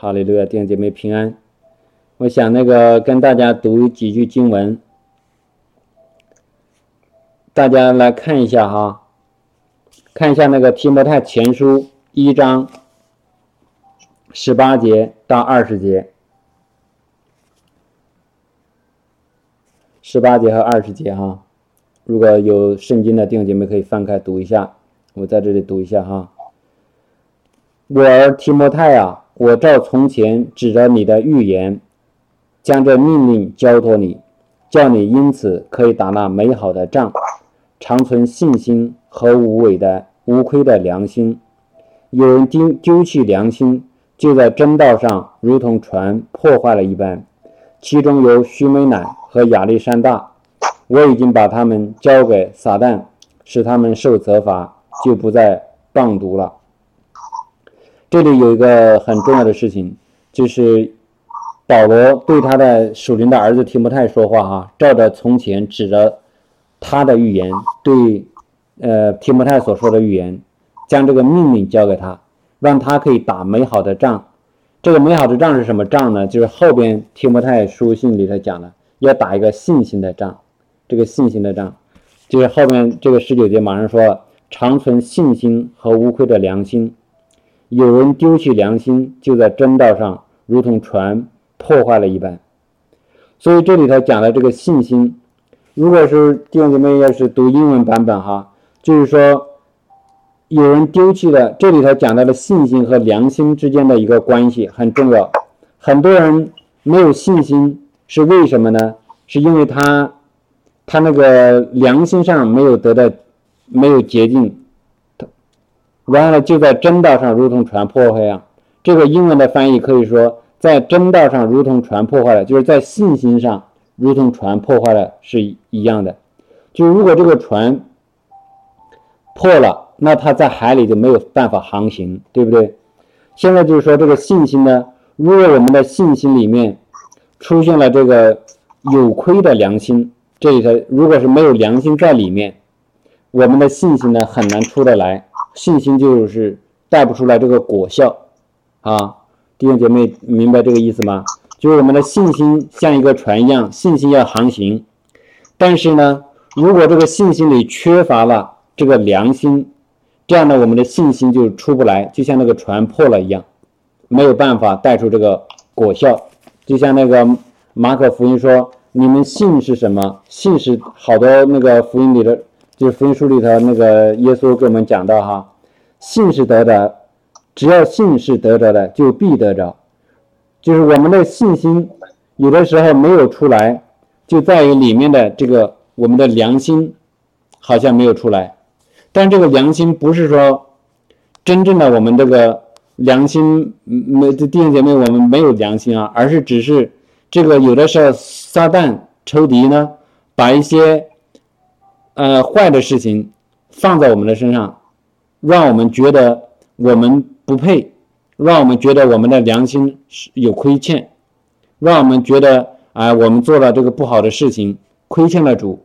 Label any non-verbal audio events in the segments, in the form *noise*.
哈利路亚，弟兄姐妹平安。我想那个跟大家读几句经文，大家来看一下哈，看一下那个提摩太前书一章十八节到二十节，十八节和二十节哈。如果有圣经的弟兄姐妹可以翻开读一下，我在这里读一下哈。我儿提摩太啊。我照从前指着你的预言，将这命令交托你，叫你因此可以打那美好的仗，长存信心和无伪的无亏的良心。有人丢丢弃良心，就在真道上如同船破坏了一般。其中有徐美乃和亚历山大，我已经把他们交给撒旦，使他们受责罚，就不再谤读了。这里有一个很重要的事情，就是保罗对他的属灵的儿子提摩太说话哈，照着从前指着他的预言，对呃提摩太所说的预言，将这个命令交给他，让他可以打美好的仗。这个美好的仗是什么仗呢？就是后边提摩太书信里头讲的，要打一个信心的仗。这个信心的仗，就是后面这个十九节马上说，长存信心和无愧的良心。有人丢弃良心，就在真道上如同船破坏了一般。所以这里头讲的这个信心，如果是弟兄姊妹要是读英文版本哈，就是说有人丢弃了。这里头讲到了信心和良心之间的一个关系很重要。很多人没有信心是为什么呢？是因为他他那个良心上没有得到没有洁净。完了，就在真道上如同船破坏一样。这个英文的翻译可以说，在真道上如同船破坏了，就是在信心上如同船破坏了是一样的。就如果这个船破了，那它在海里就没有办法航行，对不对？现在就是说这个信心呢，如果我们的信心里面出现了这个有亏的良心，这里头如果是没有良心在里面，我们的信心呢很难出得来。信心就是带不出来这个果效，啊，弟兄姐妹明白这个意思吗？就是我们的信心像一个船一样，信心要航行，但是呢，如果这个信心里缺乏了这个良心，这样呢，我们的信心就出不来，就像那个船破了一样，没有办法带出这个果效。就像那个马可福音说：“你们信是什么？信是好多那个福音里的。”就是福音书里头那个耶稣给我们讲到哈，信是得着，只要信是得着的，就必得着。就是我们的信心有的时候没有出来，就在于里面的这个我们的良心好像没有出来。但这个良心不是说真正的我们这个良心没弟兄姐妹我们没有良心啊，而是只是这个有的时候撒旦仇敌呢把一些。呃，坏的事情放在我们的身上，让我们觉得我们不配，让我们觉得我们的良心是有亏欠，让我们觉得啊，我们做了这个不好的事情，亏欠了主，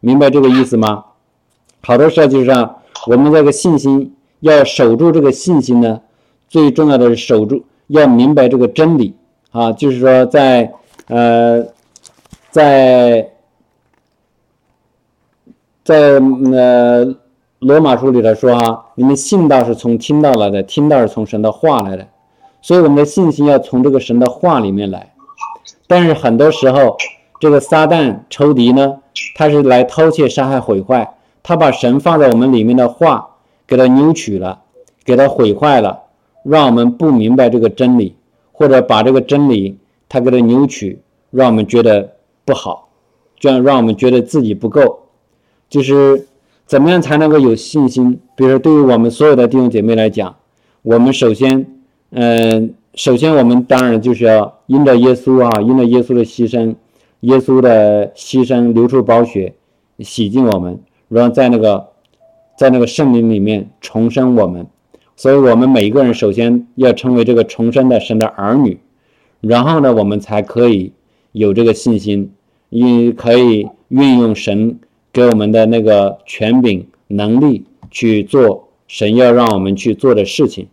明白这个意思吗？好多时候就是让我们这个信心要守住这个信心呢，最重要的是守住，要明白这个真理啊，就是说在呃，在。在呃罗马书里头说啊，你们信道是从听到来的，听到是从神的话来的，所以我们的信心要从这个神的话里面来。但是很多时候，这个撒旦仇敌呢，他是来偷窃、杀害、毁坏，他把神放在我们里面的话给他扭曲了，给他毁坏了，让我们不明白这个真理，或者把这个真理他给他扭曲，让我们觉得不好，这样让我们觉得自己不够。就是怎么样才能够有信心？比如说，对于我们所有的弟兄姐妹来讲，我们首先，嗯，首先我们当然就是要因着耶稣啊，因着耶稣的牺牲，耶稣的牺牲流出宝血，洗净我们，然后在那个在那个圣灵里面重生我们。所以，我们每一个人首先要成为这个重生的神的儿女，然后呢，我们才可以有这个信心，也可以运用神。给我们的那个权柄能力去做神要让我们去做的事情，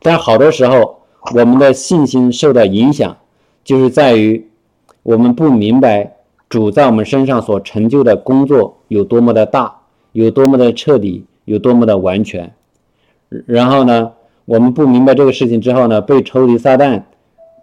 但好多时候我们的信心受到影响，就是在于我们不明白主在我们身上所成就的工作有多么的大，有多么的彻底，有多么的完全。然后呢，我们不明白这个事情之后呢，被仇敌撒旦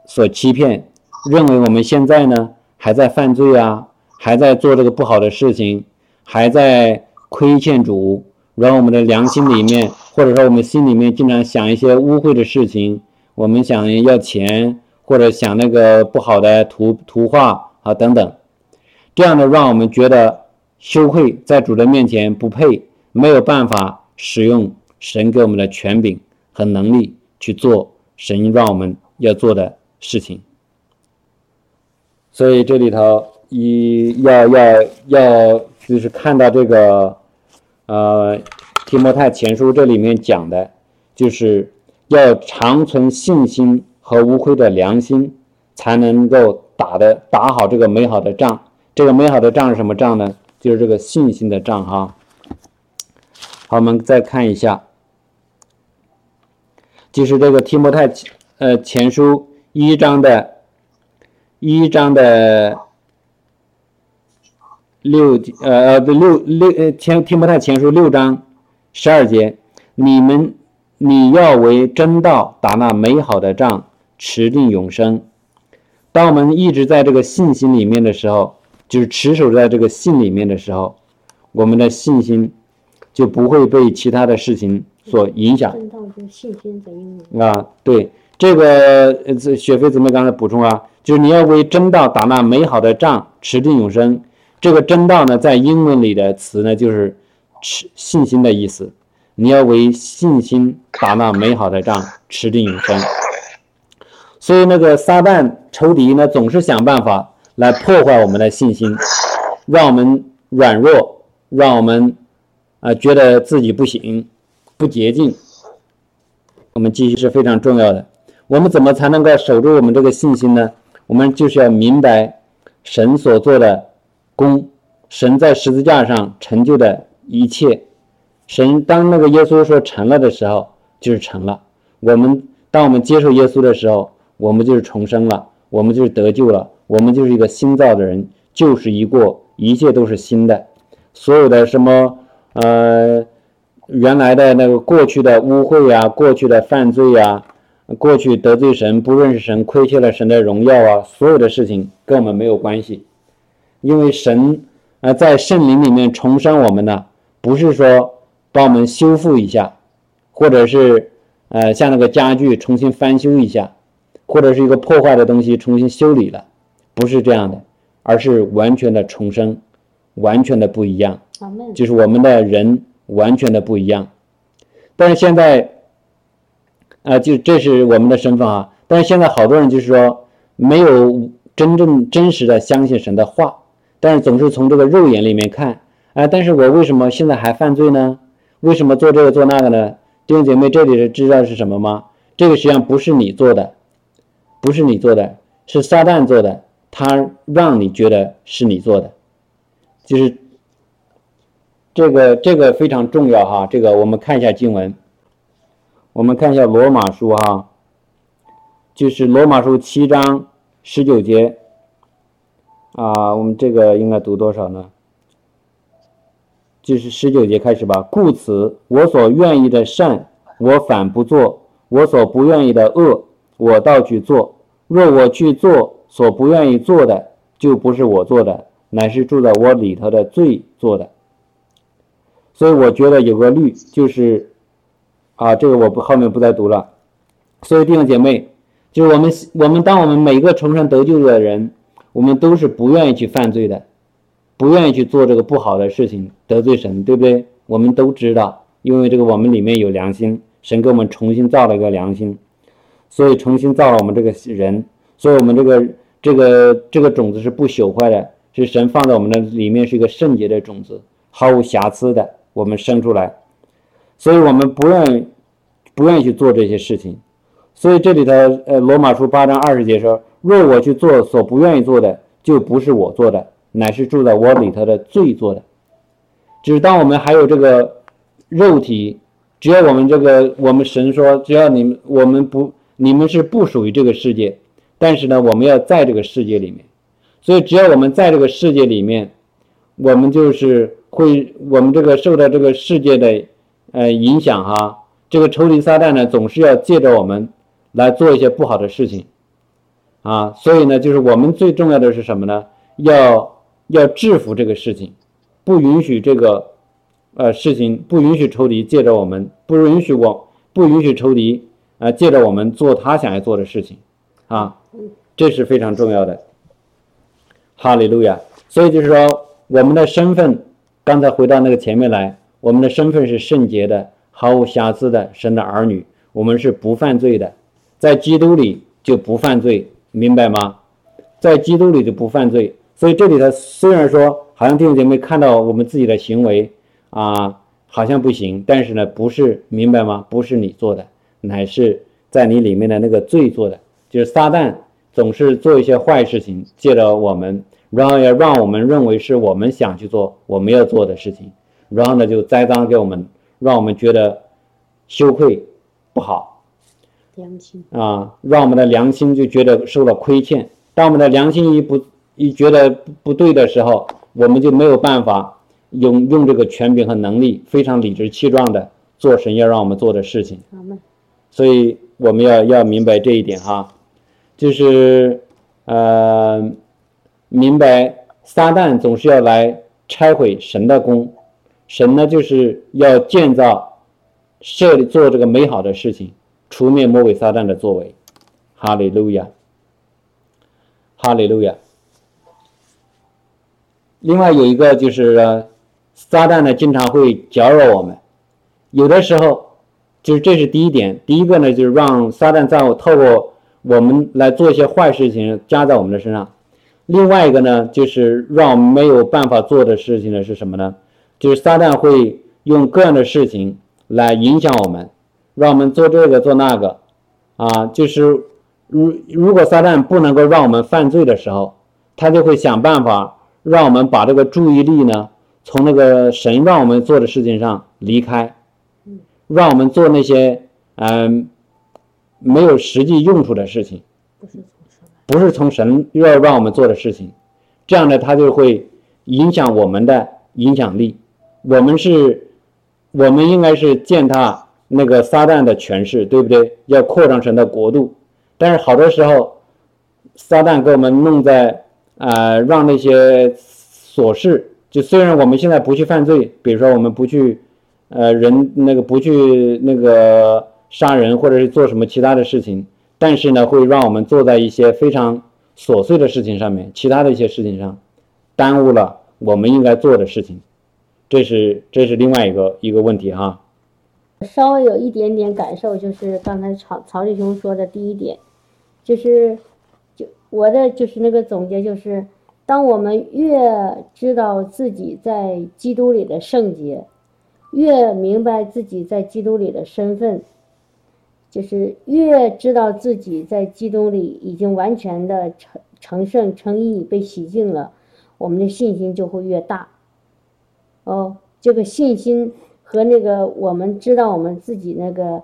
所欺骗，认为我们现在呢还在犯罪啊，还在做这个不好的事情，还在亏欠主。然后我们的良心里面，或者说我们心里面经常想一些污秽的事情，我们想要钱，或者想那个不好的图图画啊等等，这样的让我们觉得羞愧，在主的面前不配，没有办法使用神给我们的权柄和能力去做神让我们要做的事情。所以这里头一要要要就是看到这个。呃，提摩太前书这里面讲的，就是要长存信心和无愧的良心，才能够打的打好这个美好的仗。这个美好的仗是什么仗呢？就是这个信心的仗哈。好，我们再看一下，就是这个提摩太呃前书一章的，一章的。六呃呃六六呃前听不太前书六章十二节，你们你要为真道打那美好的仗，持定永生。当我们一直在这个信心里面的时候，就是持守在这个信里面的时候，我们的信心就不会被其他的事情所影响。真道就信心的英文啊，对这个呃雪飞姊妹刚才补充啊，就是你要为真道打那美好的仗，持定永生。这个真道呢，在英文里的词呢，就是持信心的意思。你要为信心打那美好的仗，持定永生。所以那个撒旦仇敌呢，总是想办法来破坏我们的信心，让我们软弱，让我们啊觉得自己不行，不洁净。我们继续是非常重要的。我们怎么才能够守住我们这个信心呢？我们就是要明白神所做的。功，神在十字架上成就的一切，神当那个耶稣说成了的时候，就是成了。我们当我们接受耶稣的时候，我们就是重生了，我们就是得救了，我们就是一个新造的人，旧事一过，一切都是新的。所有的什么呃，原来的那个过去的污秽呀，过去的犯罪呀，过去得罪神、不认识神、亏欠了神的荣耀啊，所有的事情跟我们没有关系。因为神啊，在圣灵里面重生我们呢，不是说帮我们修复一下，或者是呃像那个家具重新翻修一下，或者是一个破坏的东西重新修理了，不是这样的，而是完全的重生，完全的不一样，就是我们的人完全的不一样。但是现在啊，就这是我们的身份啊，但是现在好多人就是说没有真正真实的相信神的话。但是总是从这个肉眼里面看，啊，但是我为什么现在还犯罪呢？为什么做这个做那个呢？弟兄姐妹，这里是知道是什么吗？这个实际上不是你做的，不是你做的，是撒旦做的，他让你觉得是你做的，就是这个这个非常重要哈。这个我们看一下经文，我们看一下罗马书哈，就是罗马书七章十九节。啊，我们这个应该读多少呢？就是十九节开始吧。故此，我所愿意的善，我反不做；我所不愿意的恶，我倒去做。若我去做所不愿意做的，就不是我做的，乃是住在我里头的罪做的。所以我觉得有个律，就是啊，这个我不后面不再读了。所以弟兄姐妹，就是我们我们当我们每个重生得救的人。我们都是不愿意去犯罪的，不愿意去做这个不好的事情，得罪神，对不对？我们都知道，因为这个我们里面有良心，神给我们重新造了一个良心，所以重新造了我们这个人，所以我们这个这个这个种子是不朽坏的，是神放在我们的里面是一个圣洁的种子，毫无瑕疵的，我们生出来，所以我们不愿意不愿意去做这些事情，所以这里头呃罗马书八章二十节说。若我去做所不愿意做的，就不是我做的，乃是住在我里头的罪做的。只当我们还有这个肉体，只要我们这个我们神说，只要你们我们不你们是不属于这个世界，但是呢，我们要在这个世界里面。所以，只要我们在这个世界里面，我们就是会，我们这个受到这个世界的呃影响哈。这个仇敌撒旦呢，总是要借着我们来做一些不好的事情啊。所以呢，就是我们最重要的是什么呢？要要制服这个事情，不允许这个呃事情，不允许仇敌借着我们，不允许我，不允许仇敌啊借着我们做他想要做的事情啊。这是非常重要的。哈利路亚。所以就是说，我们的身份，刚才回到那个前面来，我们的身份是圣洁的。毫无瑕疵的神的儿女，我们是不犯罪的，在基督里就不犯罪，明白吗？在基督里就不犯罪。所以这里头虽然说好像弟兄姐妹看到我们自己的行为啊，好像不行，但是呢，不是明白吗？不是你做的，乃是在你里面的那个罪做的，就是撒旦总是做一些坏事情，借着我们，然后要让我们认为是我们想去做我们要做的事情，然后呢就栽赃给我们。让我们觉得羞愧不好，良心啊，让我们的良心就觉得受了亏欠。当我们的良心一不一觉得不对的时候，我们就没有办法用用这个权柄和能力，非常理直气壮的做神要让我们做的事情。所以我们要要明白这一点哈，就是呃，明白撒旦总是要来拆毁神的功。神呢，就是要建造、设立、做这个美好的事情，除灭魔鬼撒旦的作为。哈利路亚，哈利路亚。另外有一个就是撒旦呢，经常会搅扰我们。有的时候，就是这是第一点。第一个呢，就是让撒旦在我透过我们来做一些坏事情，加在我们的身上。另外一个呢，就是让我们没有办法做的事情呢，是什么呢？就是撒旦会用各样的事情来影响我们，让我们做这个做那个，啊，就是如如果撒旦不能够让我们犯罪的时候，他就会想办法让我们把这个注意力呢从那个神让我们做的事情上离开，让我们做那些嗯没有实际用处的事情，不是从神要让我们做的事情，这样呢，他就会影响我们的影响力。我们是，我们应该是践踏那个撒旦的权势，对不对？要扩张成的国度，但是好多时候，撒旦给我们弄在啊，让那些琐事，就虽然我们现在不去犯罪，比如说我们不去，呃，人那个不去那个杀人或者是做什么其他的事情，但是呢，会让我们坐在一些非常琐碎的事情上面，其他的一些事情上，耽误了我们应该做的事情。这是这是另外一个一个问题哈，稍微有一点点感受，就是刚才曹曹弟兄说的第一点，就是就我的就是那个总结就是，当我们越知道自己在基督里的圣洁，越明白自己在基督里的身份，就是越知道自己在基督里已经完全的成成圣成义被洗净了，我们的信心就会越大。哦，这个信心和那个我们知道我们自己那个，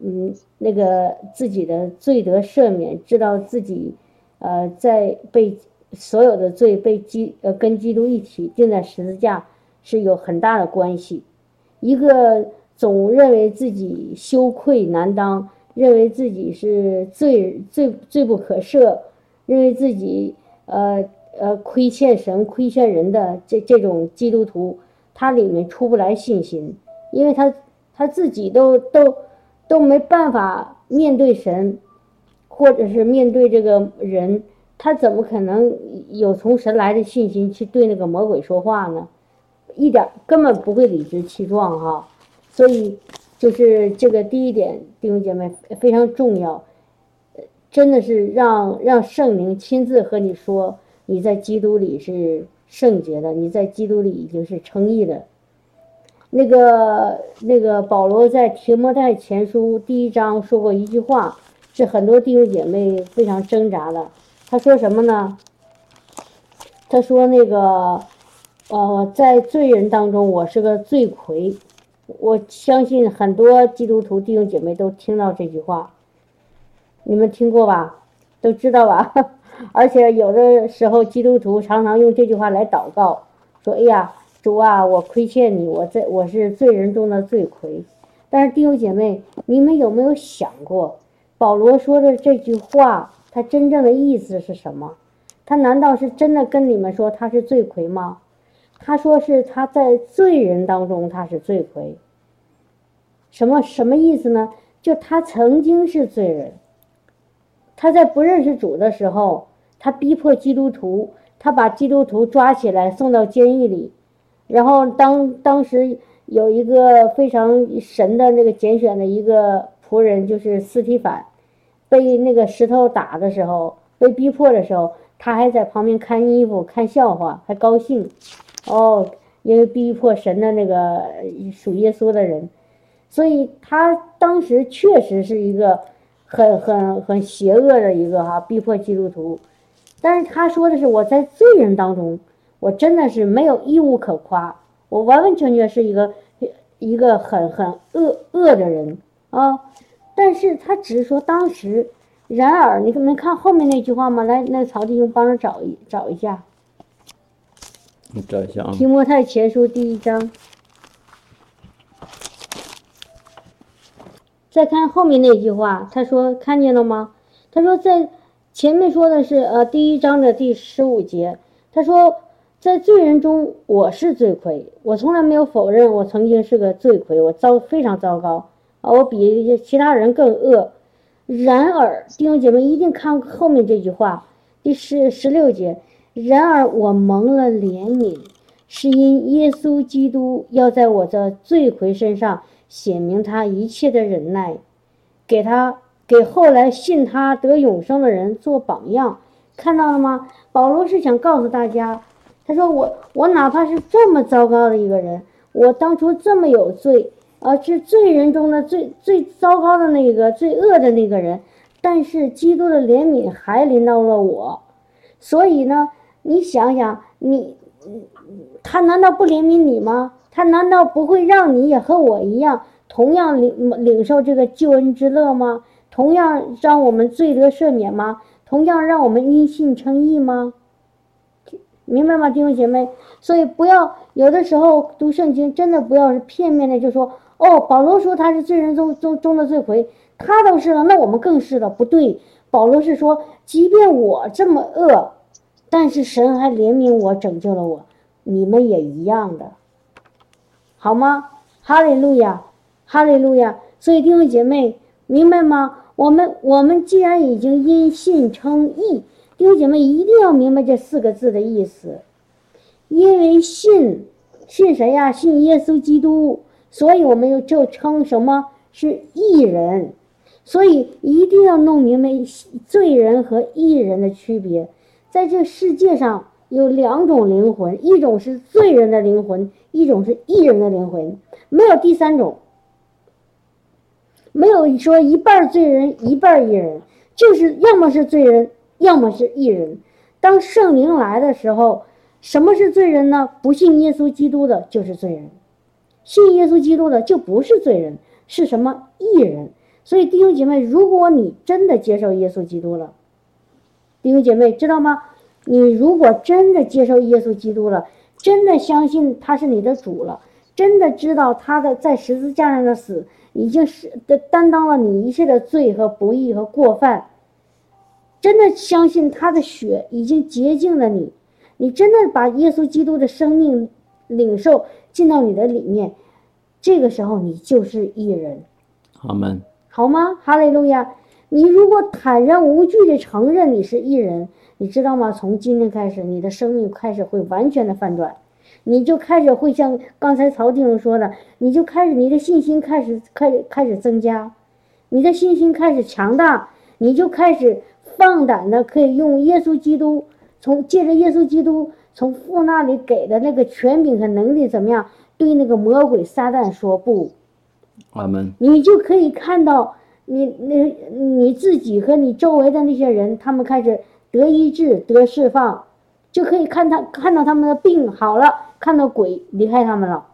嗯，那个自己的罪得赦免，知道自己，呃，在被所有的罪被基呃跟基督一起钉在十字架是有很大的关系。一个总认为自己羞愧难当，认为自己是罪罪罪不可赦，认为自己呃呃亏欠神亏欠人的这这种基督徒。他里面出不来信心，因为他他自己都都都没办法面对神，或者是面对这个人，他怎么可能有从神来的信心去对那个魔鬼说话呢？一点根本不会理直气壮哈。所以就是这个第一点，弟兄姐妹非常重要，真的是让让圣灵亲自和你说，你在基督里是。圣洁的，你在基督里已经是称义的。那个那个保罗在提摩太前书第一章说过一句话，是很多弟兄姐妹非常挣扎的。他说什么呢？他说那个，呃，在罪人当中，我是个罪魁。我相信很多基督徒弟兄姐妹都听到这句话。你们听过吧？都知道吧？*laughs* 而且有的时候基督徒常常用这句话来祷告，说：“哎呀，主啊，我亏欠你，我这我是罪人中的罪魁。”但是弟兄姐妹，你们有没有想过，保罗说的这句话，他真正的意思是什么？他难道是真的跟你们说他是罪魁吗？他说是他在罪人当中他是罪魁。什么什么意思呢？就他曾经是罪人，他在不认识主的时候，他逼迫基督徒，他把基督徒抓起来送到监狱里，然后当当时。有一个非常神的那个拣选的一个仆人，就是斯提凡，被那个石头打的时候，被逼迫的时候，他还在旁边看衣服、看笑话，还高兴。哦，因为逼迫神的那个属耶稣的人，所以他当时确实是一个很很很邪恶的一个哈逼迫基督徒。但是他说的是我在罪人当中，我真的是没有义务可夸。我完完全全是一个一个很很恶恶的人啊，但是他只是说当时，然而你能看后面那句话吗？来，那曹弟兄帮着找一找一下。你找一下啊。提摩太前书第一章，再看后面那句话，他说看见了吗？他说在前面说的是呃第一章的第十五节，他说。在罪人中，我是罪魁。我从来没有否认我曾经是个罪魁，我糟非常糟糕啊！我比其他人更恶。然而，弟兄姐妹一定看后面这句话，第十十六节。然而我蒙了怜悯，是因耶稣基督要在我这罪魁身上显明他一切的忍耐，给他给后来信他得永生的人做榜样。看到了吗？保罗是想告诉大家。他说：“我我哪怕是这么糟糕的一个人，我当初这么有罪，呃，是罪人中的最最糟糕的那个最恶的那个人，但是基督的怜悯还临到了我。所以呢，你想想，你他难道不怜悯你吗？他难道不会让你也和我一样，同样领领受这个救恩之乐吗？同样让我们罪得赦免吗？同样让我们因信称义吗？”明白吗，弟兄姐妹？所以不要有的时候读圣经，真的不要是片面的就说哦，保罗说他是罪人中中中的罪魁，他都是了，那我们更是了。不对，保罗是说，即便我这么恶，但是神还怜悯我，拯救了我，你们也一样的，好吗？哈利路亚，哈利路亚。所以弟兄姐妹，明白吗？我们我们既然已经因信称义。弟兄姐妹一定要明白这四个字的意思，因为信，信谁呀？信耶稣基督，所以我们又就称什么是义人，所以一定要弄明白罪人和义人的区别。在这世界上有两种灵魂，一种是罪人的灵魂，一种是义人的灵魂，没有第三种，没有说一半罪人一半义人，就是要么是罪人。要么是异人，当圣灵来的时候，什么是罪人呢？不信耶稣基督的就是罪人，信耶稣基督的就不是罪人，是什么异人？所以弟兄姐妹，如果你真的接受耶稣基督了，弟兄姐妹知道吗？你如果真的接受耶稣基督了，真的相信他是你的主了，真的知道他的在十字架上的死已经是的担当了你一切的罪和不义和过犯。真的相信他的血已经洁净了你，你真的把耶稣基督的生命领受进到你的里面，这个时候你就是一人。好们，好吗？哈利路亚！你如果坦然无惧的承认你是一人，你知道吗？从今天开始，你的生命开始会完全的翻转，你就开始会像刚才曹弟兄说的，你就开始你的信心开始开始开始增加，你的信心开始强大，你就开始。放胆的可以用耶稣基督，从借着耶稣基督从父那里给的那个权柄和能力怎么样，对那个魔鬼撒旦说不，阿门。你就可以看到你那你自己和你周围的那些人，他们开始得医治得释放，就可以看他看到他们的病好了，看到鬼离开他们了。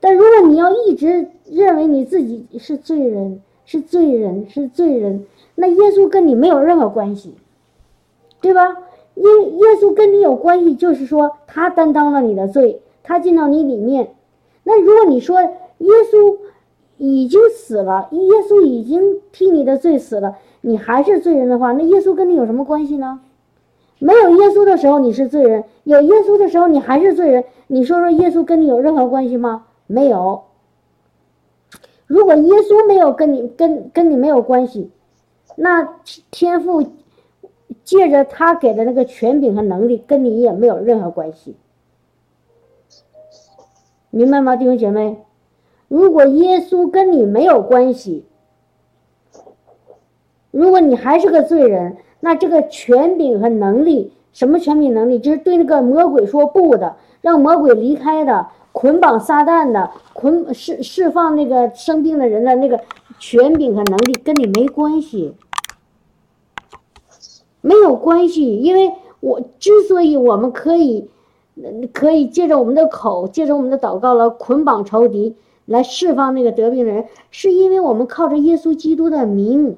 但如果你要一直认为你自己是罪人，是罪人，是罪人。那耶稣跟你没有任何关系，对吧？因耶稣跟你有关系，就是说他担当了你的罪，他进到你里面。那如果你说耶稣已经死了，耶稣已经替你的罪死了，你还是罪人的话，那耶稣跟你有什么关系呢？没有耶稣的时候你是罪人，有耶稣的时候你还是罪人。你说说耶稣跟你有任何关系吗？没有。如果耶稣没有跟你跟跟你没有关系，那天父借着他给的那个权柄和能力，跟你也没有任何关系。明白吗，弟兄姐妹？如果耶稣跟你没有关系，如果你还是个罪人，那这个权柄和能力，什么权柄能力？就是对那个魔鬼说不的，让魔鬼离开的，捆绑撒旦的，捆释释放那个生病的人的那个权柄和能力，跟你没关系，没有关系。因为我之所以我们可以。可以借着我们的口，借着我们的祷告来捆绑仇敌，来释放那个得病的人，是因为我们靠着耶稣基督的名。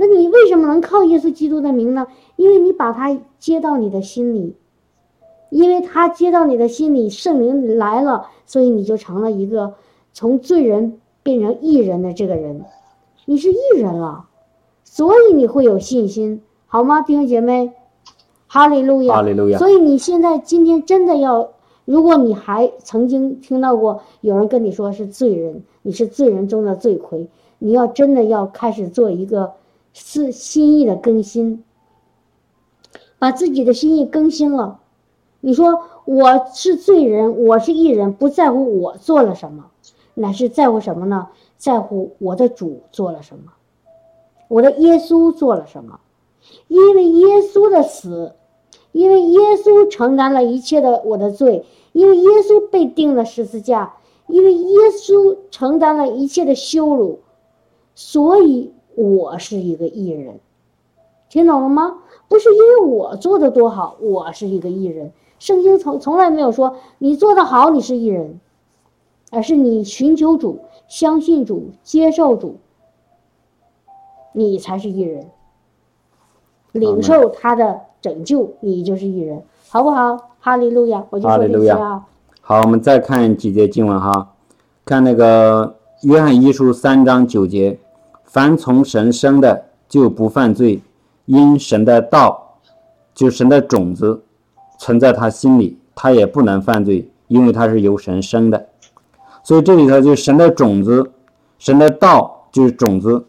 那你为什么能靠耶稣基督的名呢？因为你把他接到你的心里，因为他接到你的心里，圣灵来了，所以你就成了一个从罪人变成义人的这个人，你是义人了，所以你会有信心，好吗，弟兄姐妹？哈利路亚，哈利路亚。所以你现在今天真的要，如果你还曾经听到过有人跟你说是罪人，你是罪人中的罪魁，你要真的要开始做一个是心意的更新，把自己的心意更新了。你说我是罪人，我是艺人，不在乎我做了什么，乃是在乎什么呢？在乎我的主做了什么，我的耶稣做了什么，因为耶稣的死。因为耶稣承担了一切的我的罪，因为耶稣被钉了十字架，因为耶稣承担了一切的羞辱，所以我是一个艺人，听懂了吗？不是因为我做的多好，我是一个艺人。圣经从从来没有说你做的好你是艺人，而是你寻求主、相信主、接受主，你才是艺人，领受他的。拯救你就是艺人，好不好？哈利路亚，我就说这些啊。好，我们再看几节经文哈，看那个约翰一书三章九节，凡从神生的就不犯罪，因神的道，就神的种子存在他心里，他也不能犯罪，因为他是由神生的。所以这里头就神的种子，神的道就是种子，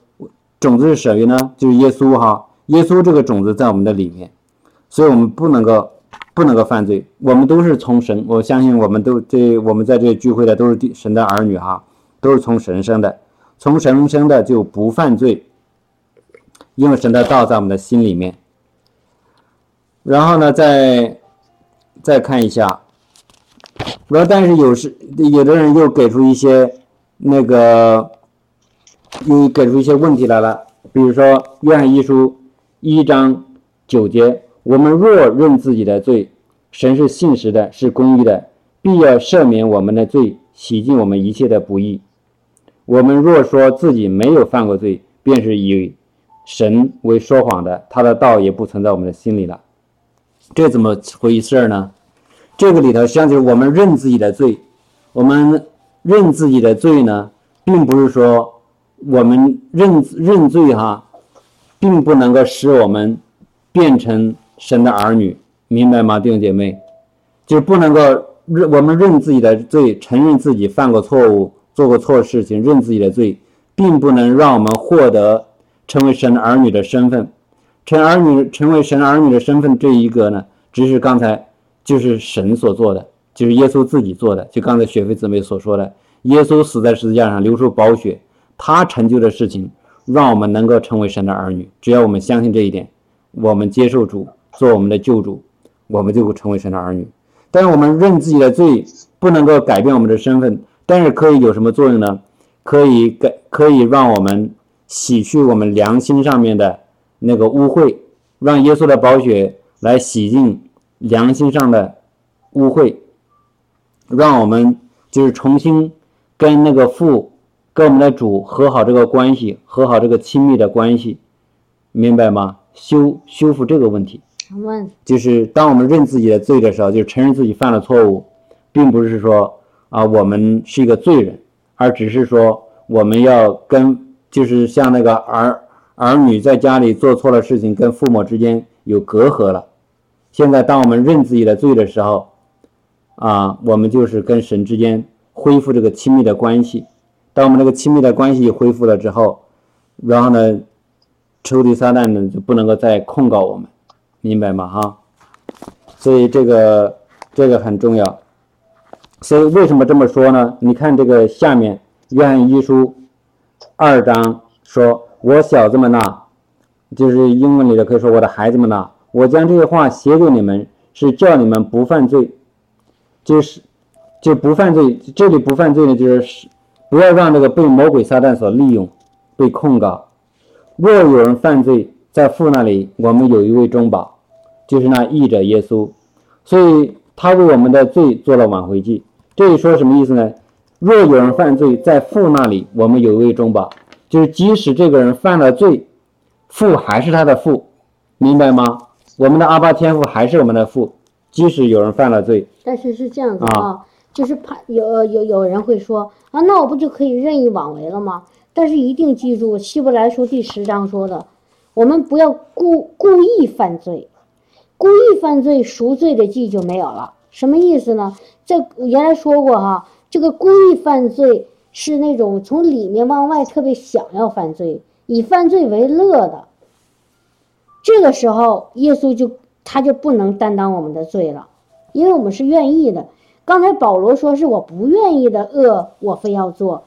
种子是谁呢？就是耶稣哈，耶稣这个种子在我们的里面。所以我们不能够，不能够犯罪。我们都是从神，我相信我们都这我们在这聚会的都是神的儿女哈，都是从神生的，从神生的就不犯罪，因为神的道在我们的心里面。然后呢，再再看一下，然后但是有时有的人又给出一些那个，又给出一些问题来了，比如说约翰一书一章九节。我们若认自己的罪，神是信实的，是公义的，必要赦免我们的罪，洗净我们一切的不义。我们若说自己没有犯过罪，便是以神为说谎的，他的道也不存在我们的心里了。这怎么回事呢？这个里头实际上就是我们认自己的罪。我们认自己的罪呢，并不是说我们认认罪哈，并不能够使我们变成。神的儿女，明白吗，弟兄姐妹？就不能够认我们认自己的罪，承认自己犯过错误，做过错事情，认自己的罪，并不能让我们获得成为神儿女的身份。成儿女，成为神儿女的身份，这一个呢，只是刚才就是神所做的，就是耶稣自己做的。就刚才雪飞姊妹所说的，耶稣死在十字架上，流出宝血，他成就的事情，让我们能够成为神的儿女。只要我们相信这一点，我们接受主。做我们的救主，我们就会成为神的儿女。但是我们认自己的罪，不能够改变我们的身份，但是可以有什么作用呢？可以改，可以让我们洗去我们良心上面的那个污秽，让耶稣的宝血来洗净良心上的污秽，让我们就是重新跟那个父跟我们的主和好这个关系，和好这个亲密的关系，明白吗？修修复这个问题，问就是当我们认自己的罪的时候，就是承认自己犯了错误，并不是说啊我们是一个罪人，而只是说我们要跟就是像那个儿儿女在家里做错了事情，跟父母之间有隔阂了。现在当我们认自己的罪的时候，啊，我们就是跟神之间恢复这个亲密的关系。当我们这个亲密的关系恢复了之后，然后呢，仇敌撒旦呢就不能够再控告我们，明白吗？哈，所以这个这个很重要。所以为什么这么说呢？你看这个下面约翰一书二章说：“我小子们呐，就是英文里的可以说我的孩子们呐，我将这些话写给你们，是叫你们不犯罪，就是就不犯罪。这里不犯罪呢，就是不要让这个被魔鬼撒旦所利用，被控告。若有人犯罪，在父那里，我们有一位中保，就是那义者耶稣，所以他为我们的罪做了挽回祭。这里说什么意思呢？若有人犯罪，在父那里，我们有一位中保，就是即使这个人犯了罪，父还是他的父，明白吗？我们的阿爸天父还是我们的父，即使有人犯了罪，但是是这样子啊啊，就是怕有有有人会说啊，那我不就可以任意妄为了吗？但是一定记住，希伯来书第十章说的，我们不要故故意犯罪，故意犯罪赎罪的祭就没有了。什么意思呢？这原来说过哈，这个故意犯罪是那种从里面往外特别想要犯罪，以犯罪为乐的。这个时候，耶稣就他就不能担当我们的罪了，因为我们是愿意的。刚才保罗说是我不愿意的恶，我非要做，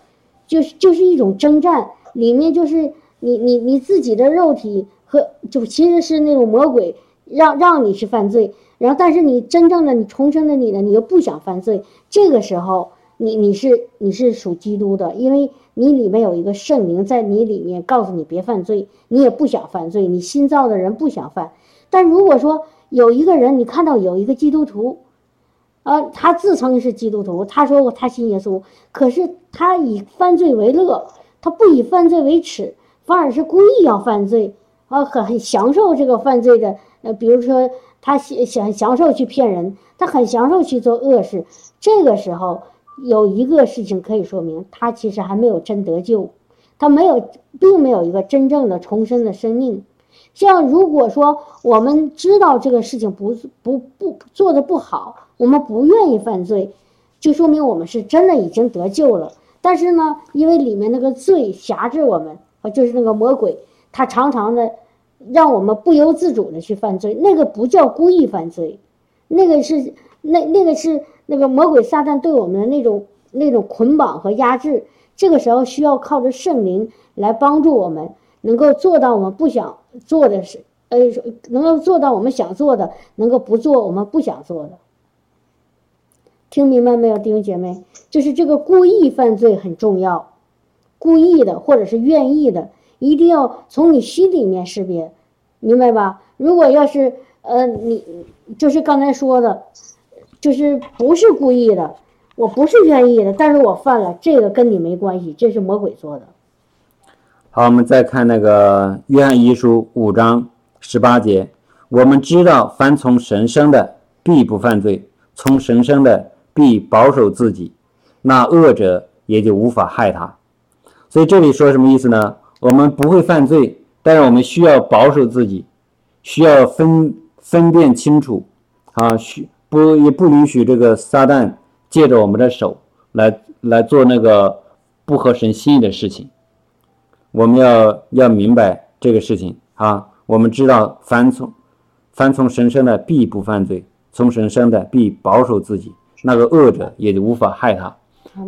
就是就是一种征战，里面就是你你你自己的肉体和就其实是那种魔鬼让让你去犯罪，然后但是你真正的你重生的你呢，你又不想犯罪，这个时候你你是你是属基督的，因为你里面有一个圣灵在你里面告诉你别犯罪，你也不想犯罪，你新造的人不想犯。但如果说有一个人，你看到有一个基督徒，呃，他自称是基督徒，他说过他信耶稣，可是他以犯罪为乐，他不以犯罪为耻，反而是故意要犯罪，啊，很很享受这个犯罪的，呃，比如说他享享享受去骗人，他很享受去做恶事，这个时候有一个事情可以说明，他其实还没有真得救，他没有，并没有一个真正的重生的生命。像如果说我们知道这个事情不不不做的不好，我们不愿意犯罪，就说明我们是真的已经得救了。但是呢，因为里面那个罪辖制我们，啊，就是那个魔鬼，他常常的让我们不由自主的去犯罪，那个不叫故意犯罪，那个是那那个是那个魔鬼撒旦对我们的那种那种捆绑和压制。这个时候需要靠着圣灵来帮助我们，能够做到我们不想做的事，呃，能够做到我们想做的，能够不做我们不想做的。听明白没有，弟兄姐妹？就是这个故意犯罪很重要，故意的或者是愿意的，一定要从你心里面识别，明白吧？如果要是呃你就是刚才说的，就是不是故意的，我不是愿意的，但是我犯了，这个跟你没关系，这是魔鬼做的。好，我们再看那个约翰一书五章十八节，我们知道，凡从神生的，必不犯罪；从神生的，必保守自己，那恶者也就无法害他。所以这里说什么意思呢？我们不会犯罪，但是我们需要保守自己，需要分分辨清楚，啊，需不也不允许这个撒旦借着我们的手来来做那个不合神心意的事情。我们要要明白这个事情啊！我们知道，凡从凡从神生的必不犯罪，从神生的必保守自己，那个恶者也就无法害他。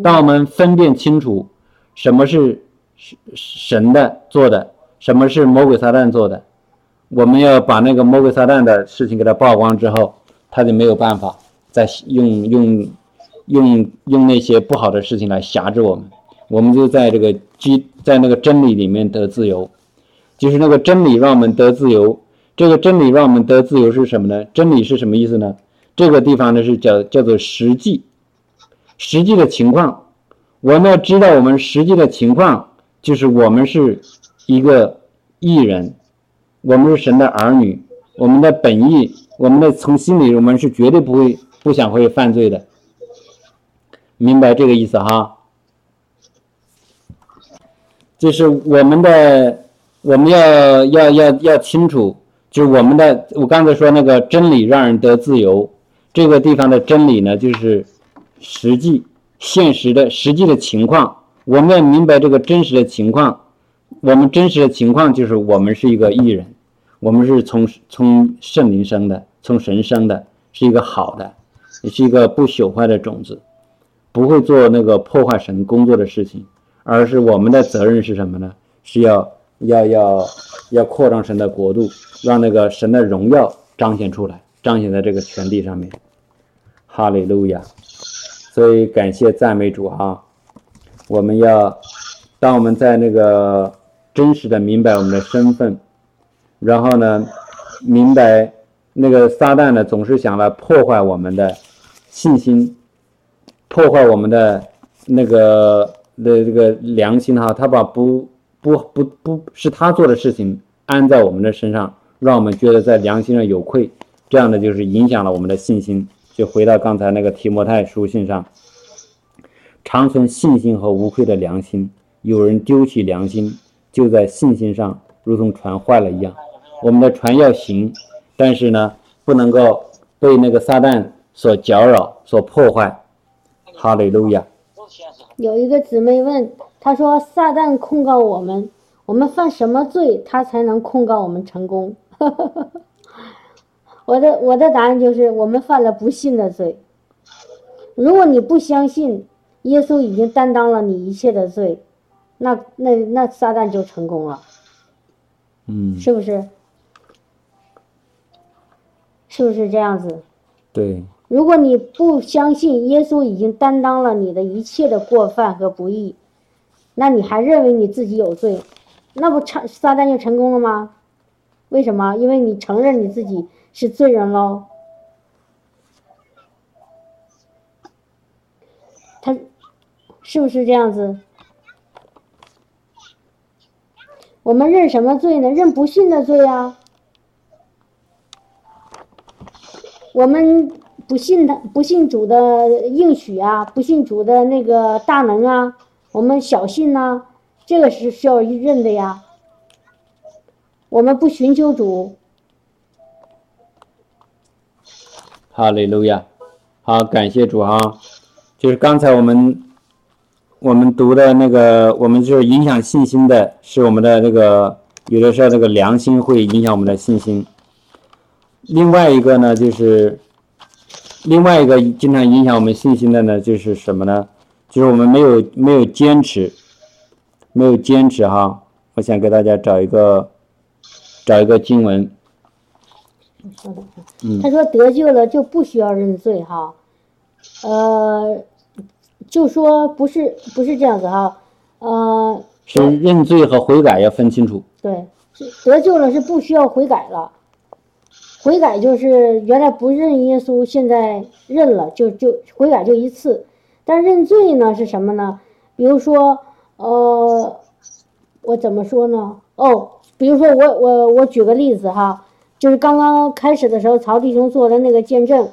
当我们分辨清楚什么是神神的做的，什么是魔鬼撒旦做的，我们要把那个魔鬼撒旦的事情给他曝光之后，他就没有办法再用用用用那些不好的事情来辖制我们。我们就在这个基在那个真理里面得自由，就是那个真理让我们得自由。这个真理让我们得自由是什么呢？真理是什么意思呢？这个地方呢是叫叫做实际，实际的情况。我们要知道我们实际的情况，就是我们是一个艺人，我们是神的儿女，我们的本意，我们的从心里，我们是绝对不会不想会犯罪的，明白这个意思哈？就是我们的，我们要要要要清楚，就是我们的，我刚才说那个真理让人得自由，这个地方的真理呢，就是实际、现实的实际的情况，我们要明白这个真实的情况。我们真实的情况就是我们是一个艺人，我们是从从圣灵生的，从神生的，是一个好的，也是一个不朽坏的种子，不会做那个破坏神工作的事情。而是我们的责任是什么呢？是要要要要扩张神的国度，让那个神的荣耀彰显出来，彰显在这个全地上面。哈利路亚！所以感谢赞美主哈！我们要当我们在那个真实的明白我们的身份，然后呢，明白那个撒旦呢总是想来破坏我们的信心，破坏我们的那个。的这个良心哈，他把不不不不是他做的事情安在我们的身上，让我们觉得在良心上有愧，这样的就是影响了我们的信心。就回到刚才那个提摩太书信上，长存信心和无愧的良心。有人丢弃良心，就在信心上如同船坏了一样。我们的船要行，但是呢，不能够被那个撒旦所搅扰、所破坏。哈利路亚。有一个姊妹问，她说：“撒旦控告我们，我们犯什么罪，他才能控告我们成功？” *laughs* 我的我的答案就是，我们犯了不信的罪。如果你不相信耶稣已经担当了你一切的罪，那那那撒旦就成功了。嗯，是不是？是不是这样子？对。如果你不相信耶稣已经担当了你的一切的过犯和不义，那你还认为你自己有罪，那不成撒旦就成功了吗？为什么？因为你承认你自己是罪人喽。是不是这样子？我们认什么罪呢？认不信的罪啊。我们。不信他，不信主的应许啊，不信主的那个大能啊，我们小信呐，这个是需要认的呀。我们不寻求主。哈利路亚，好，感谢主哈。就是刚才我们我们读的那个，我们就是影响信心的，是我们的那个有的时候那个良心会影响我们的信心。另外一个呢，就是。另外一个经常影响我们信心的呢，就是什么呢？就是我们没有没有坚持，没有坚持哈。我想给大家找一个找一个经文。他说得救了就不需要认罪哈，呃，就说不是不是这样子哈，呃。是认罪和悔改要分清楚。对，得救了是不需要悔改了。悔改就是原来不认耶稣，现在认了，就就悔改就一次。但认罪呢是什么呢？比如说，呃，我怎么说呢？哦，比如说我我我举个例子哈，就是刚刚开始的时候，曹弟兄做的那个见证，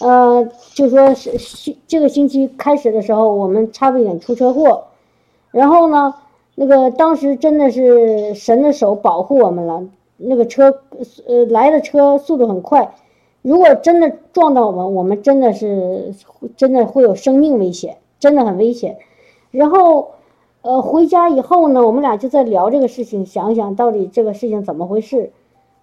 呃，就说是这个星期开始的时候，我们差不点出车祸，然后呢，那个当时真的是神的手保护我们了。那个车，呃，来的车速度很快，如果真的撞到我们，我们真的是真的会有生命危险，真的很危险。然后，呃，回家以后呢，我们俩就在聊这个事情，想一想到底这个事情怎么回事。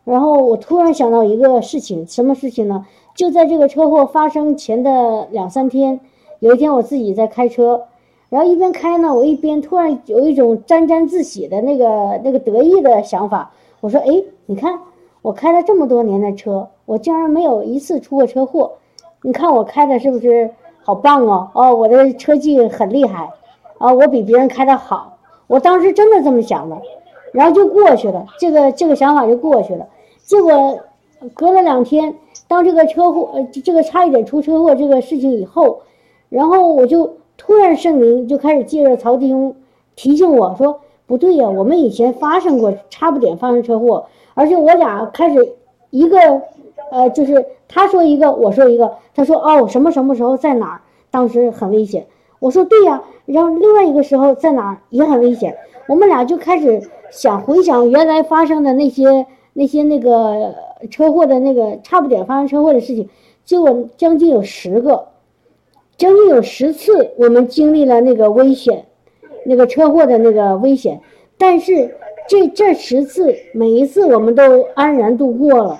然后我突然想到一个事情，什么事情呢？就在这个车祸发生前的两三天，有一天我自己在开车，然后一边开呢，我一边突然有一种沾沾自喜的那个那个得意的想法。我说：“哎，你看，我开了这么多年的车，我竟然没有一次出过车祸。你看我开的是不是好棒哦？哦，我的车技很厉害，啊，我比别人开的好。我当时真的这么想的，然后就过去了，这个这个想法就过去了。结果隔了两天，当这个车祸，呃，这个差一点出车祸这个事情以后，然后我就突然圣灵就开始借着曹弟兄提醒我说：“不对呀，我们以前发生过，差不点发生车祸，而且我俩开始一个，呃，就是他说一个，我说一个，他说哦，什么什么时候在哪儿，当时很危险。我说对呀，然后另外一个时候在哪儿也很危险。我们俩就开始想回想原来发生的那些那些那个车祸的那个差不点发生车祸的事情，结果将近有十个。”将近有十次，我们经历了那个危险，那个车祸的那个危险，但是这这十次，每一次我们都安然度过了，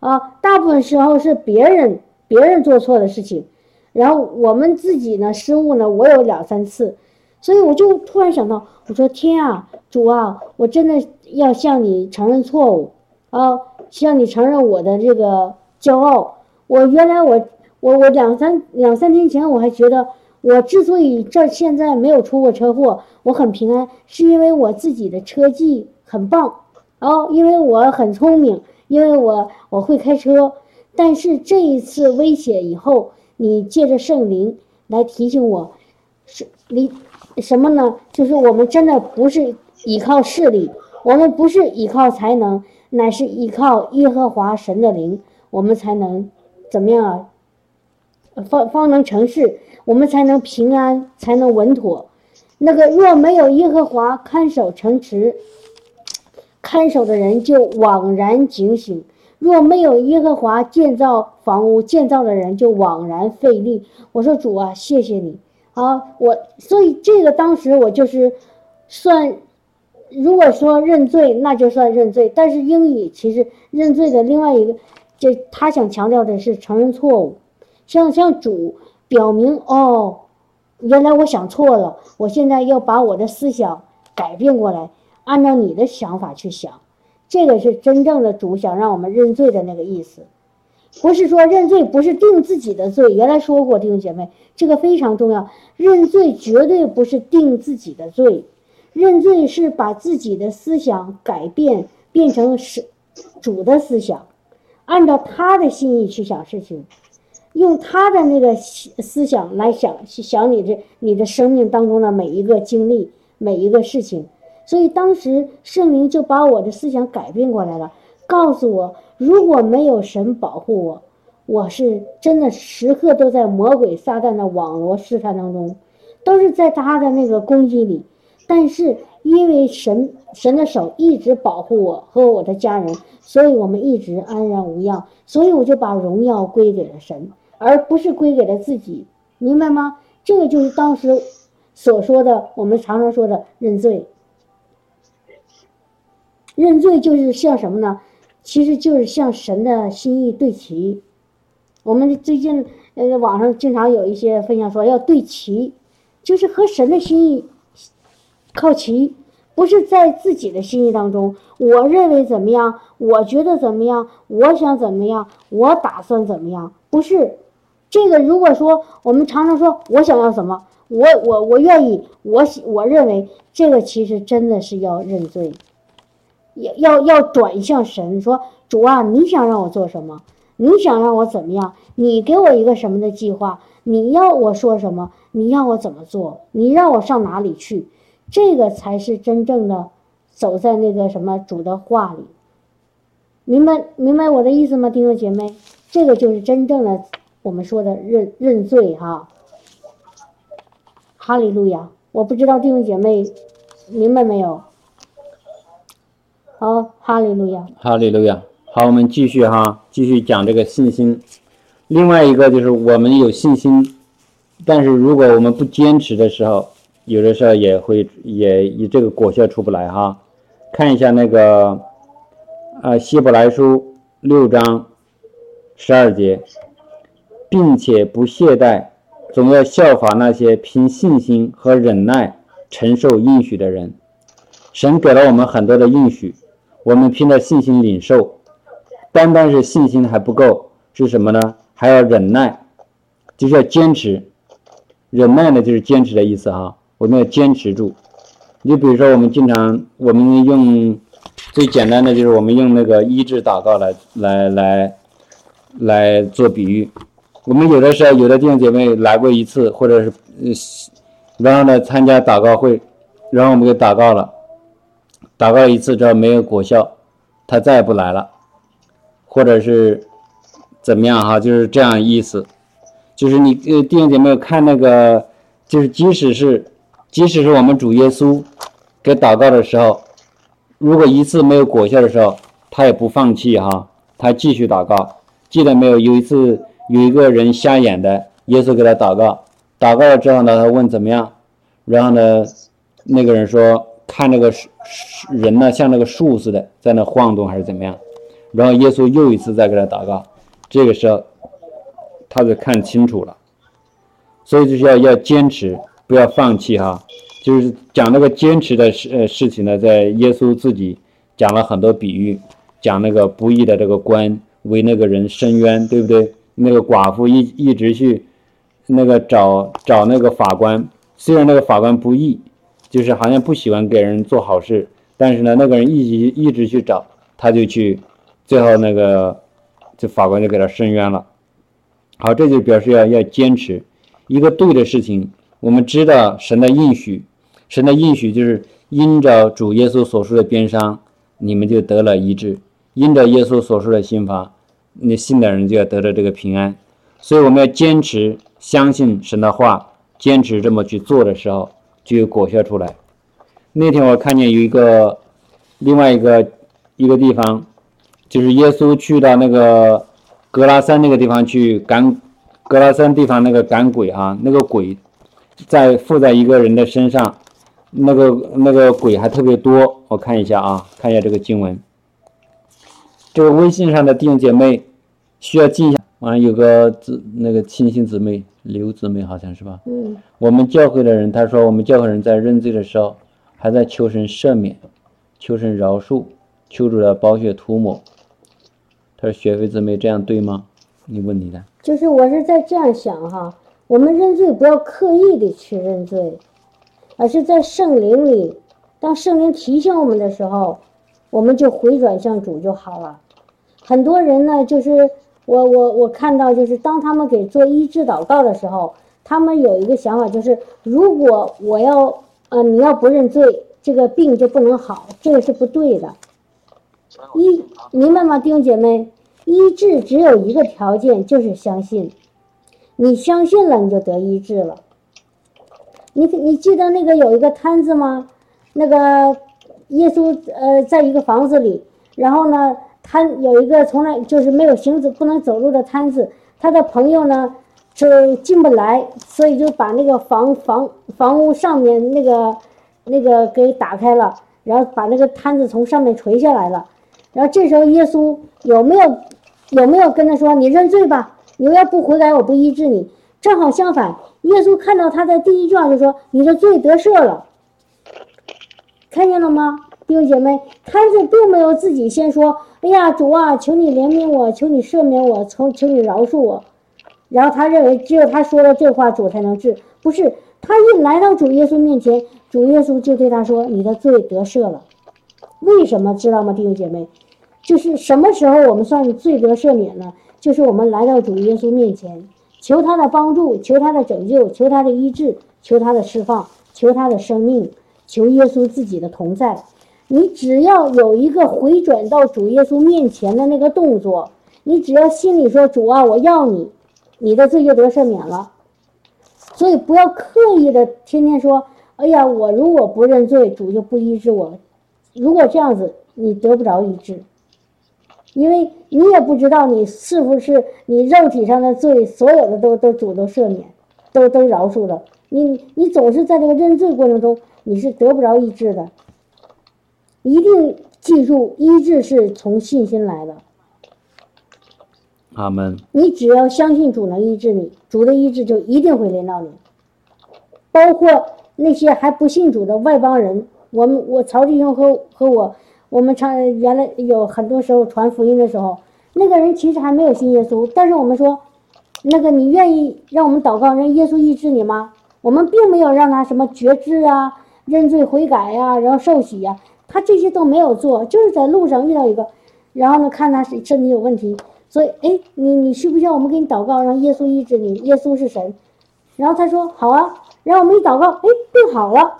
啊，大部分时候是别人别人做错的事情，然后我们自己呢失误呢，我有两三次，所以我就突然想到，我说天啊，主啊，我真的要向你承认错误。啊，向你承认我的这个骄傲，我原来我。我我两三两三天前我还觉得我之所以这现在没有出过车祸，我很平安，是因为我自己的车技很棒，哦，因为我很聪明，因为我我会开车。但是这一次危险以后，你借着圣灵来提醒我，是你什么呢？就是我们真的不是依靠势力，我们不是依靠才能，乃是依靠耶和华神的灵，我们才能怎么样啊？方方能成事，我们才能平安，才能稳妥。那个若没有耶和华看守城池，看守的人就枉然警醒；若没有耶和华建造房屋，建造的人就枉然费力。我说主啊，谢谢你啊！我所以这个当时我就是算，如果说认罪，那就算认罪。但是英语其实认罪的另外一个，就他想强调的是承认错误。向向主表明哦，原来我想错了，我现在要把我的思想改变过来，按照你的想法去想，这个是真正的主想让我们认罪的那个意思，不是说认罪不是定自己的罪，原来说过弟兄姐妹，这个非常重要，认罪绝对不是定自己的罪，认罪是把自己的思想改变，变成是主的思想，按照他的心意去想事情。用他的那个思想来想想你这你的生命当中的每一个经历每一个事情，所以当时圣灵就把我的思想改变过来了，告诉我如果没有神保护我，我是真的时刻都在魔鬼撒旦的网罗试探当中，都是在他的那个攻击里，但是因为神神的手一直保护我和我的家人，所以我们一直安然无恙，所以我就把荣耀归给了神。而不是归给了自己，明白吗？这个就是当时所说的，我们常常说的认罪。认罪就是像什么呢？其实就是向神的心意对齐。我们最近呃网上经常有一些分享说要对齐，就是和神的心意靠齐，不是在自己的心意当中。我认为怎么样？我觉得怎么样？我想怎么样？我打算怎么样？不是。这个如果说我们常常说我想要什么，我我我愿意，我我认为这个其实真的是要认罪，要要要转向神，说主啊，你想让我做什么？你想让我怎么样？你给我一个什么的计划？你要我说什么？你要我怎么做？你让我上哪里去？这个才是真正的走在那个什么主的话里，明白明白我的意思吗，弟兄姐妹？这个就是真正的。我们说的认认罪哈，哈利路亚！我不知道弟兄姐妹明白没有？好，哈利路亚！哈利路亚！好，我们继续哈，继续讲这个信心。另外一个就是我们有信心，但是如果我们不坚持的时候，有的时候也会也以这个果效出不来哈。看一下那个啊，希伯来书六章十二节。并且不懈怠，总要效法那些凭信心和忍耐承受应许的人。神给了我们很多的应许，我们凭着信心领受。单单是信心还不够，是什么呢？还要忍耐，就是要坚持。忍耐呢，就是坚持的意思哈。我们要坚持住。你比如说，我们经常我们用最简单的就是我们用那个医治祷告来来来来做比喻。我们有的时候有的弟兄姐妹来过一次，或者是呃，然后呢参加祷告会，然后我们给祷告了，祷告一次之后没有果效，他再也不来了，或者是怎么样哈，就是这样意思，就是你呃弟兄姐妹看那个，就是即使是即使是我们主耶稣给祷告的时候，如果一次没有果效的时候，他也不放弃哈，他继续祷告。记得没有？有一次。有一个人瞎眼的，耶稣给他祷告，祷告了之后呢，他问怎么样，然后呢，那个人说看那个树人呢像那个树似的在那晃动还是怎么样，然后耶稣又一次再给他祷告，这个时候他就看清楚了，所以就是要要坚持，不要放弃哈，就是讲那个坚持的事呃事情呢，在耶稣自己讲了很多比喻，讲那个不义的这个官为那个人伸冤，对不对？那个寡妇一一直去，那个找找那个法官，虽然那个法官不义，就是好像不喜欢给人做好事，但是呢，那个人一直一直去找，他就去，最后那个，这法官就给他伸冤了。好，这就表示要要坚持一个对的事情。我们知道神的应许，神的应许就是因着主耶稣所说的鞭伤，你们就得了医治；因着耶稣所说的刑罚。你信的人就要得到这个平安，所以我们要坚持相信神的话，坚持这么去做的时候，就有果效出来。那天我看见有一个另外一个一个地方，就是耶稣去到那个格拉山那个地方去赶格拉山地方那个赶鬼哈，那个鬼在附在一个人的身上，那个那个鬼还特别多。我看一下啊，看一下这个经文。这个微信上的弟兄姐妹需要记一下。完了有个姊那个亲信姊妹刘姊妹好像是吧？嗯。我们教会的人他说，我们教会人在认罪的时候，还在求神赦免，求神饶恕，求主的宝血涂抹。他说学费姊妹这样对吗？你问你的。就是我是在这样想哈，我们认罪不要刻意的去认罪，而是在圣灵里，当圣灵提醒我们的时候，我们就回转向主就好了。很多人呢，就是我我我看到，就是当他们给做医治祷告的时候，他们有一个想法，就是如果我要呃你要不认罪，这个病就不能好，这个是不对的。医明白吗，弟兄姐妹？医治只有一个条件，就是相信。你相信了，你就得医治了。你你记得那个有一个摊子吗？那个耶稣呃，在一个房子里，然后呢？摊有一个从来就是没有行走不能走路的摊子，他的朋友呢就进不来，所以就把那个房房房屋上面那个那个给打开了，然后把那个摊子从上面垂下来了。然后这时候耶稣有没有有没有跟他说你认罪吧？你要不悔改，我不医治你。正好相反，耶稣看到他的第一句话就说你的罪得赦了，看见了吗？弟兄姐妹，摊子并没有自己先说：“哎呀，主啊，求你怜悯我，求你赦免我，求求你饶恕我。”然后他认为只有他说了这话，主才能治。不是，他一来到主耶稣面前，主耶稣就对他说：“你的罪得赦了。”为什么知道吗，弟兄姐妹？就是什么时候我们算罪得赦免呢？就是我们来到主耶稣面前，求他的帮助，求他的拯救，求他的医治，求他的释放，求他的生命，求耶稣自己的同在。你只要有一个回转到主耶稣面前的那个动作，你只要心里说主啊，我要你，你的罪就得赦免了。所以不要刻意的天天说，哎呀，我如果不认罪，主就不医治我。如果这样子，你得不着医治，因为你也不知道你是不是你肉体上的罪，所有的都都主都赦免，都都饶恕了。你你总是在这个认罪过程中，你是得不着医治的。一定记住，医治是从信心来的。阿门。你只要相信主能医治你，主的医治就一定会临到你。包括那些还不信主的外邦人，我们我曹弟兄和和我，我们常原来有很多时候传福音的时候，那个人其实还没有信耶稣，但是我们说，那个你愿意让我们祷告，让耶稣医治你吗？我们并没有让他什么觉知啊、认罪悔改呀，然后受洗呀。他这些都没有做，就是在路上遇到一个，然后呢，看他是身体有问题，所以，哎，你你需不需要我们给你祷告，让耶稣医治你？耶稣是神。然后他说好啊，然后我们一祷告，哎，病好了，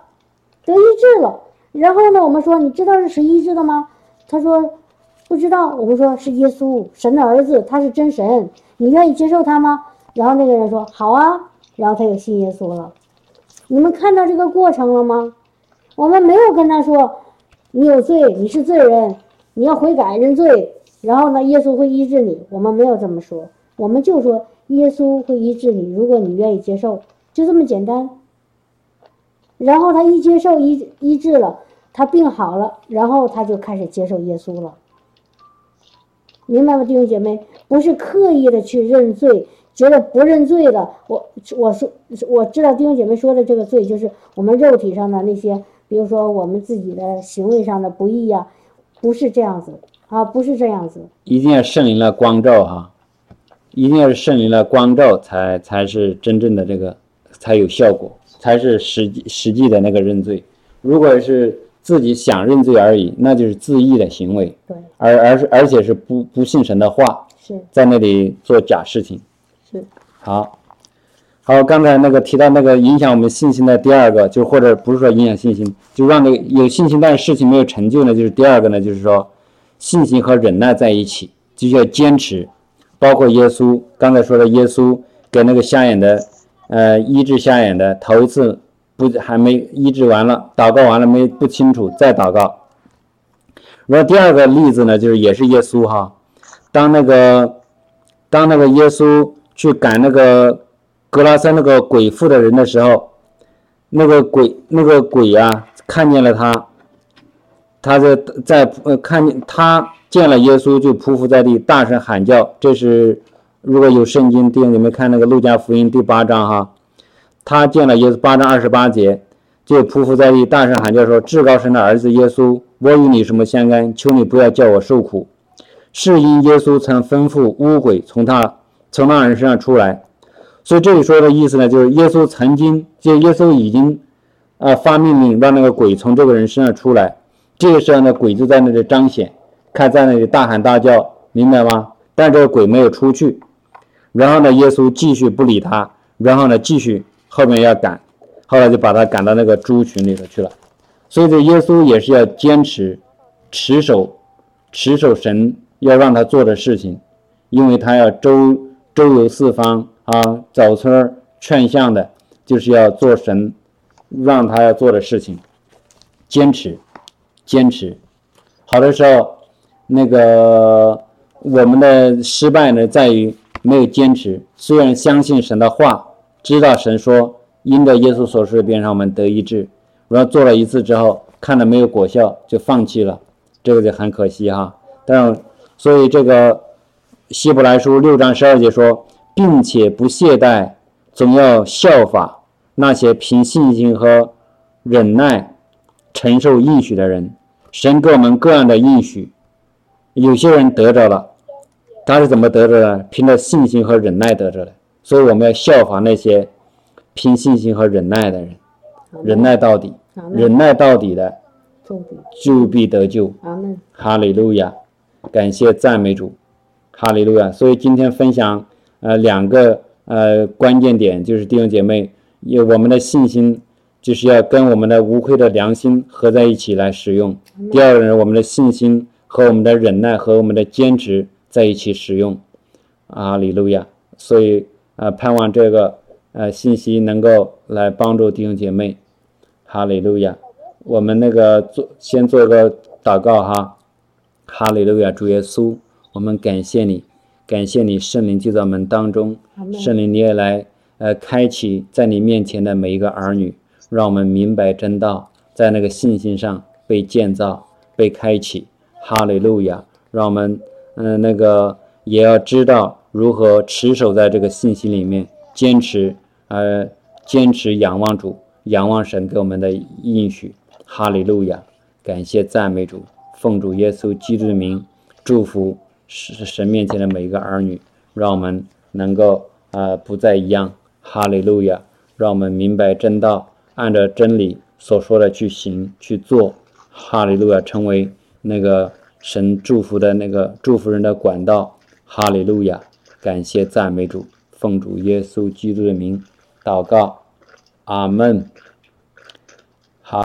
得医治了。然后呢，我们说你知道是谁医治的吗？他说不知道。我们说是耶稣，神的儿子，他是真神，你愿意接受他吗？然后那个人说好啊，然后他就信耶稣了。你们看到这个过程了吗？我们没有跟他说你有罪，你是罪人，你要悔改认罪。然后呢，耶稣会医治你。我们没有这么说，我们就说耶稣会医治你，如果你愿意接受，就这么简单。然后他一接受医医治了，他病好了，然后他就开始接受耶稣了。明白吗，弟兄姐妹？不是刻意的去认罪，觉得不认罪了。我我说我知道弟兄姐妹说的这个罪，就是我们肉体上的那些，比如说我们自己的行为上的不义呀，不是这样子。啊，不是这样子，一定要圣灵的光照哈，一定要是圣灵的光照才才是真正的这个才有效果，才是实际实际的那个认罪。如果是自己想认罪而已，那就是自缢的行为。对，而而是而且是不不信神的话，是在那里做假事情。是，好，好，刚才那个提到那个影响我们信心的第二个，就或者不是说影响信心，就让那个有信心但是事情没有成就呢，就是第二个呢，就是说。信心和忍耐在一起，就要坚持。包括耶稣刚才说的，耶稣给那个瞎眼的，呃，医治瞎眼的，头一次不还没医治完了，祷告完了没不清楚，再祷告。然后第二个例子呢，就是也是耶稣哈，当那个当那个耶稣去赶那个格拉森那个鬼妇的人的时候，那个鬼那个鬼啊，看见了他。他在在呃看见他见了耶稣就匍匐在地大声喊叫，这是如果有圣经弟兄姊妹看那个路加福音第八章哈，他见了耶稣八章二十八节就匍匐在地大声喊叫说至高神的儿子耶稣我与你什么相干求你不要叫我受苦，是因耶稣曾吩咐污鬼从他从那人身上出来，所以这里说的意思呢就是耶稣曾经就耶稣已经啊发命令让那个鬼从这个人身上出来。这个时候呢，鬼就在那里彰显，看在那里大喊大叫，明白吗？但这个鬼没有出去。然后呢，耶稣继续不理他，然后呢，继续后面要赶，后来就把他赶到那个猪群里头去了。所以这耶稣也是要坚持持守持守神要让他做的事情，因为他要周周游四方啊，找村劝向的，就是要做神让他要做的事情，坚持。坚持，好的时候，那个我们的失败呢，在于没有坚持。虽然相信神的话，知道神说因着耶稣所说的边上我们得医治，然后做了一次之后，看了没有果效就放弃了，这个就很可惜哈。但所以这个希伯来书六章十二节说，并且不懈怠，总要效法那些凭信心和忍耐。承受应许的人，神给我们各样的应许，有些人得着了，他是怎么得着的？凭着信心和忍耐得着的。所以我们要效仿那些凭信心和忍耐的人，忍耐到底，忍耐到底的，就必得救。哈利路亚，感谢赞美主，哈利路亚。所以今天分享呃两个呃关键点，就是弟兄姐妹有我们的信心。就是要跟我们的无愧的良心合在一起来使用。第二个呢，我们的信心和我们的忍耐和我们的坚持在一起使用。啊，里路亚。所以啊，盼望这个呃信息能够来帮助弟兄姐妹。哈利路亚。我们那个做先做个祷告哈。哈利路亚，主耶稣，我们感谢你，感谢你圣灵就在我们当中。圣灵你也来呃开启在你面前的每一个儿女。让我们明白真道，在那个信心上被建造、被开启。哈利路亚！让我们，嗯，那个也要知道如何持守在这个信心里面，坚持，呃，坚持仰望主，仰望神给我们的应许。哈利路亚！感谢赞美主，奉主耶稣基督的名，祝福神神面前的每一个儿女，让我们能够啊不再一样。哈利路亚！让我们明白真道。按照真理所说的去行去做，哈利路亚，成为那个神祝福的那个祝福人的管道，哈利路亚！感谢赞美主，奉主耶稣基督的名祷告，阿门。